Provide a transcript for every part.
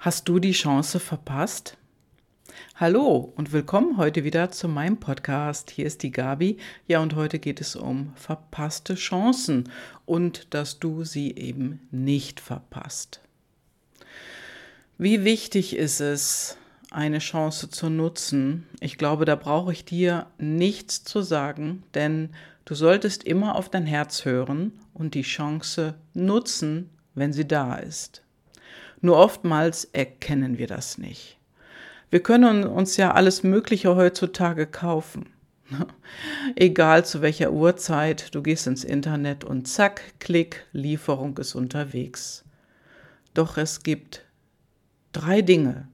Hast du die Chance verpasst? Hallo und willkommen heute wieder zu meinem Podcast. Hier ist die Gabi. Ja, und heute geht es um verpasste Chancen und dass du sie eben nicht verpasst. Wie wichtig ist es, eine Chance zu nutzen? Ich glaube, da brauche ich dir nichts zu sagen, denn du solltest immer auf dein Herz hören und die Chance nutzen, wenn sie da ist. Nur oftmals erkennen wir das nicht. Wir können uns ja alles Mögliche heutzutage kaufen. Egal zu welcher Uhrzeit, du gehst ins Internet und zack, Klick, Lieferung ist unterwegs. Doch es gibt drei Dinge,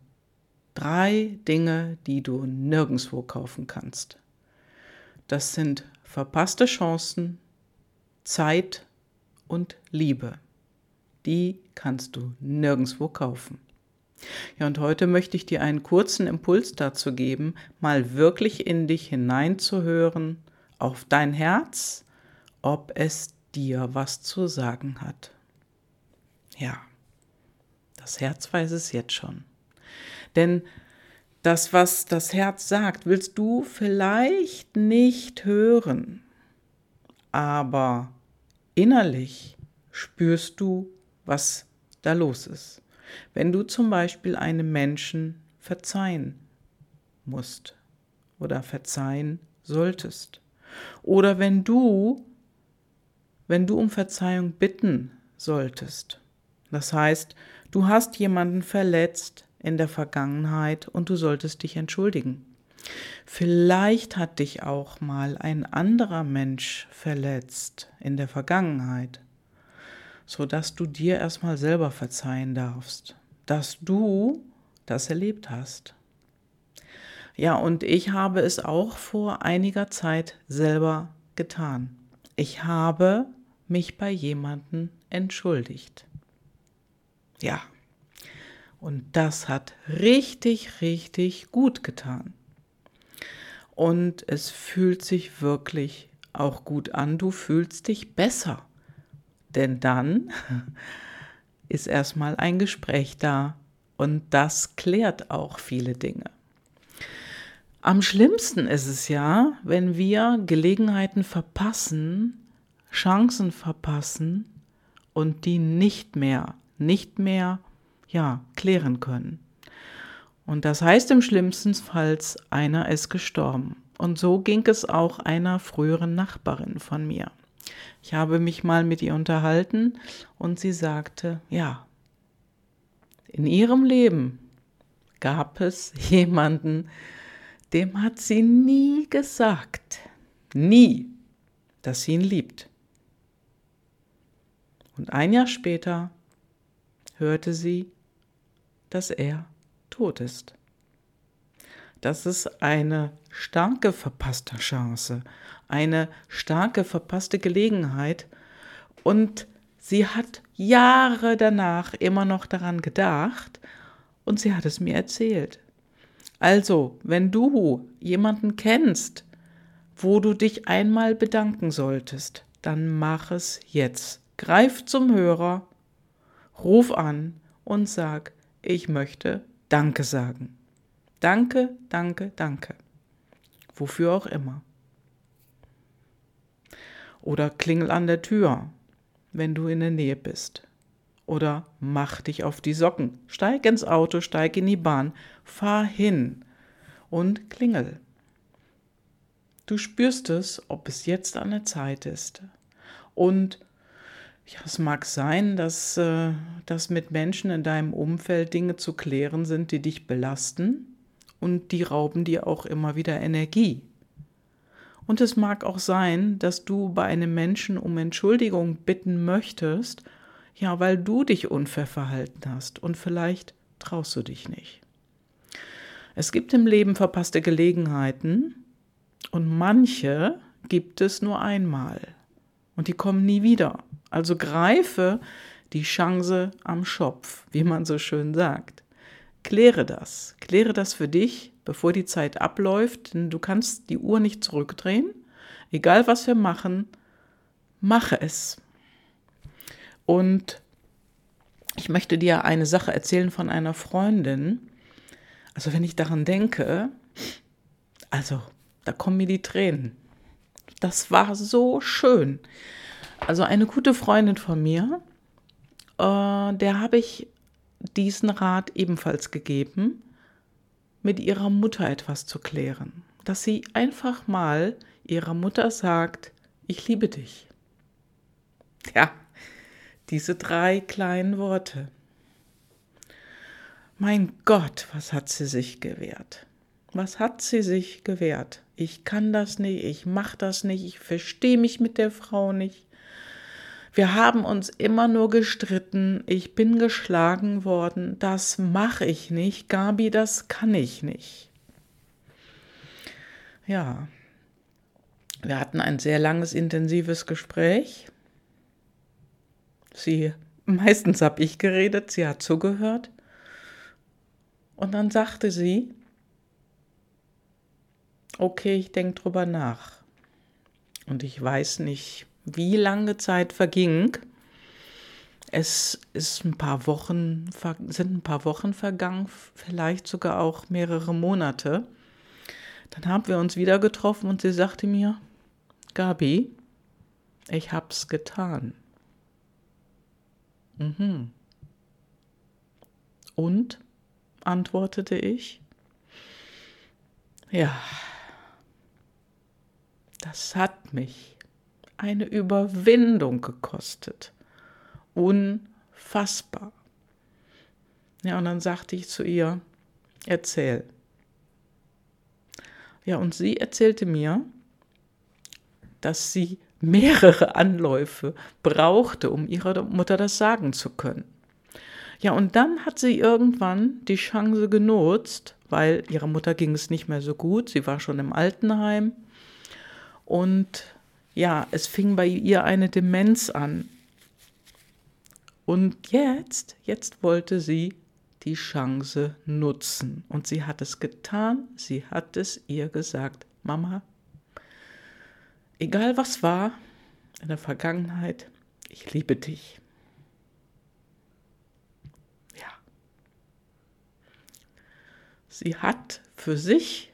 drei Dinge, die du nirgendwo kaufen kannst. Das sind verpasste Chancen, Zeit und Liebe die kannst du nirgendwo kaufen. Ja, und heute möchte ich dir einen kurzen Impuls dazu geben, mal wirklich in dich hineinzuhören, auf dein Herz, ob es dir was zu sagen hat. Ja, das Herz weiß es jetzt schon. Denn das, was das Herz sagt, willst du vielleicht nicht hören, aber innerlich spürst du was da los ist. Wenn du zum Beispiel einem Menschen verzeihen musst oder verzeihen solltest. Oder wenn du, wenn du um Verzeihung bitten solltest. Das heißt, du hast jemanden verletzt in der Vergangenheit und du solltest dich entschuldigen. Vielleicht hat dich auch mal ein anderer Mensch verletzt in der Vergangenheit sodass du dir erstmal selber verzeihen darfst, dass du das erlebt hast. Ja, und ich habe es auch vor einiger Zeit selber getan. Ich habe mich bei jemandem entschuldigt. Ja, und das hat richtig, richtig gut getan. Und es fühlt sich wirklich auch gut an. Du fühlst dich besser. Denn dann ist erstmal ein Gespräch da und das klärt auch viele Dinge. Am schlimmsten ist es ja, wenn wir Gelegenheiten verpassen, Chancen verpassen und die nicht mehr, nicht mehr, ja, klären können. Und das heißt im schlimmsten Fall, einer ist gestorben. Und so ging es auch einer früheren Nachbarin von mir. Ich habe mich mal mit ihr unterhalten und sie sagte, ja, in ihrem Leben gab es jemanden, dem hat sie nie gesagt, nie, dass sie ihn liebt. Und ein Jahr später hörte sie, dass er tot ist. Das ist eine starke verpasste Chance, eine starke verpasste Gelegenheit. Und sie hat Jahre danach immer noch daran gedacht und sie hat es mir erzählt. Also, wenn du jemanden kennst, wo du dich einmal bedanken solltest, dann mach es jetzt. Greif zum Hörer, ruf an und sag, ich möchte Danke sagen. Danke, danke, danke. Wofür auch immer. Oder klingel an der Tür, wenn du in der Nähe bist. Oder mach dich auf die Socken. Steig ins Auto, steig in die Bahn, fahr hin und klingel. Du spürst es, ob es jetzt an der Zeit ist. Und ja, es mag sein, dass, äh, dass mit Menschen in deinem Umfeld Dinge zu klären sind, die dich belasten und die rauben dir auch immer wieder Energie. Und es mag auch sein, dass du bei einem Menschen um Entschuldigung bitten möchtest, ja, weil du dich unfair verhalten hast und vielleicht traust du dich nicht. Es gibt im Leben verpasste Gelegenheiten und manche gibt es nur einmal und die kommen nie wieder. Also greife die Chance am Schopf, wie man so schön sagt. Kläre das. Kläre das für dich, bevor die Zeit abläuft, denn du kannst die Uhr nicht zurückdrehen. Egal was wir machen, mache es. Und ich möchte dir eine Sache erzählen von einer Freundin. Also wenn ich daran denke, also da kommen mir die Tränen. Das war so schön. Also eine gute Freundin von mir, äh, der habe ich diesen Rat ebenfalls gegeben, mit ihrer Mutter etwas zu klären. Dass sie einfach mal ihrer Mutter sagt, ich liebe dich. Ja, diese drei kleinen Worte. Mein Gott, was hat sie sich gewehrt? Was hat sie sich gewehrt? Ich kann das nicht, ich mach das nicht, ich verstehe mich mit der Frau nicht. Wir haben uns immer nur gestritten, ich bin geschlagen worden, das mache ich nicht, Gabi, das kann ich nicht. Ja, wir hatten ein sehr langes, intensives Gespräch. Sie, meistens habe ich geredet, sie hat zugehört. Und dann sagte sie, okay, ich denke drüber nach. Und ich weiß nicht, wie lange Zeit verging. Es ist ein paar Wochen, sind ein paar Wochen vergangen, vielleicht sogar auch mehrere Monate. Dann haben wir uns wieder getroffen und sie sagte mir, Gabi, ich hab's getan. Mhm. Und? antwortete ich. Ja, das hat mich eine Überwindung gekostet. Unfassbar. Ja, und dann sagte ich zu ihr, erzähl. Ja, und sie erzählte mir, dass sie mehrere Anläufe brauchte, um ihrer Mutter das sagen zu können. Ja, und dann hat sie irgendwann die Chance genutzt, weil ihrer Mutter ging es nicht mehr so gut, sie war schon im Altenheim und ja, es fing bei ihr eine Demenz an. Und jetzt, jetzt wollte sie die Chance nutzen. Und sie hat es getan, sie hat es ihr gesagt, Mama, egal was war in der Vergangenheit, ich liebe dich. Ja. Sie hat für sich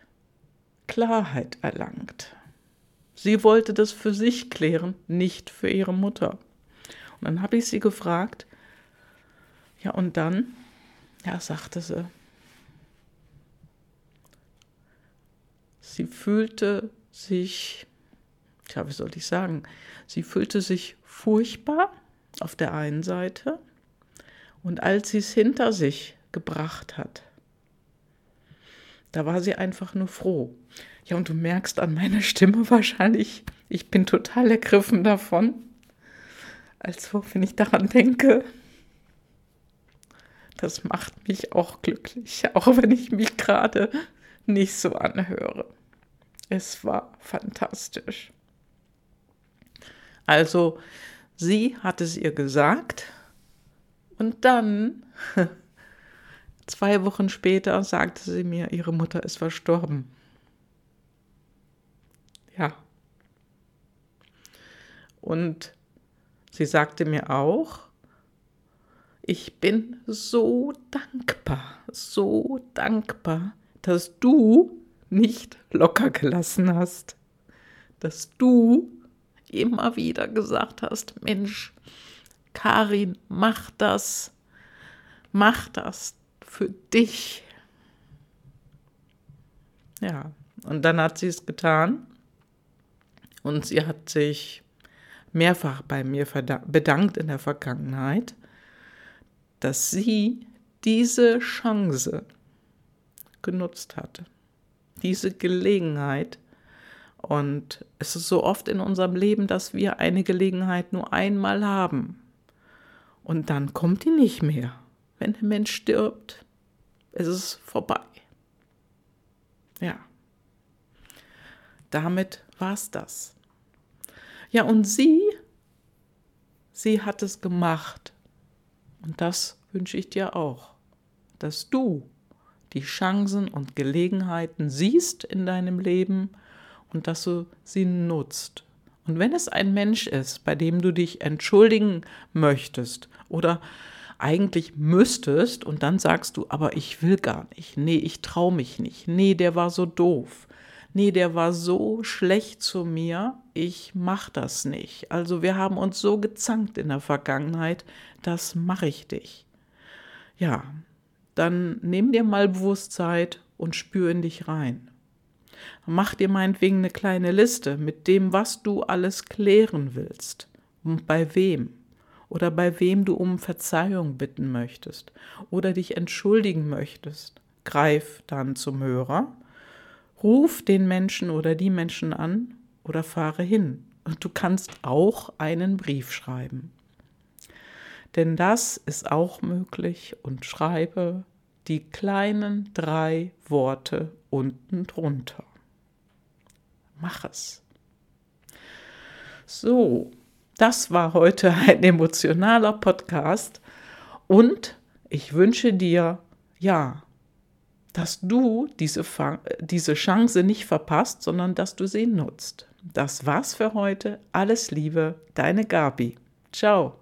Klarheit erlangt. Sie wollte das für sich klären, nicht für ihre Mutter. Und dann habe ich sie gefragt, ja, und dann, ja, sagte sie, sie fühlte sich, ja, wie soll ich sagen, sie fühlte sich furchtbar auf der einen Seite und als sie es hinter sich gebracht hat, da war sie einfach nur froh. Ja, und du merkst an meiner Stimme wahrscheinlich, ich bin total ergriffen davon. Also, wenn ich daran denke, das macht mich auch glücklich, auch wenn ich mich gerade nicht so anhöre. Es war fantastisch. Also, sie hat es ihr gesagt und dann Zwei Wochen später sagte sie mir, ihre Mutter ist verstorben. Ja. Und sie sagte mir auch, ich bin so dankbar, so dankbar, dass du nicht locker gelassen hast, dass du immer wieder gesagt hast, Mensch, Karin, mach das, mach das, für dich. Ja, und dann hat sie es getan und sie hat sich mehrfach bei mir bedankt in der Vergangenheit, dass sie diese Chance genutzt hatte, diese Gelegenheit. Und es ist so oft in unserem Leben, dass wir eine Gelegenheit nur einmal haben. Und dann kommt die nicht mehr. Wenn der Mensch stirbt, ist es vorbei. Ja. Damit war es das. Ja, und sie, sie hat es gemacht. Und das wünsche ich dir auch, dass du die Chancen und Gelegenheiten siehst in deinem Leben und dass du sie nutzt. Und wenn es ein Mensch ist, bei dem du dich entschuldigen möchtest oder eigentlich müsstest und dann sagst du, aber ich will gar nicht. Nee, ich traue mich nicht. Nee, der war so doof. Nee, der war so schlecht zu mir. Ich mach das nicht. Also wir haben uns so gezankt in der Vergangenheit, das mache ich dich. Ja, dann nimm dir mal Bewusstsein und spür in dich rein. Mach dir meinetwegen eine kleine Liste mit dem, was du alles klären willst und bei wem oder bei wem du um Verzeihung bitten möchtest oder dich entschuldigen möchtest. Greif dann zum Hörer, ruf den Menschen oder die Menschen an oder fahre hin. Und du kannst auch einen Brief schreiben. Denn das ist auch möglich und schreibe die kleinen drei Worte unten drunter. Mach es. So, das war heute ein emotionaler Podcast und ich wünsche dir, ja, dass du diese, diese Chance nicht verpasst, sondern dass du sie nutzt. Das war's für heute. Alles Liebe, deine Gabi. Ciao.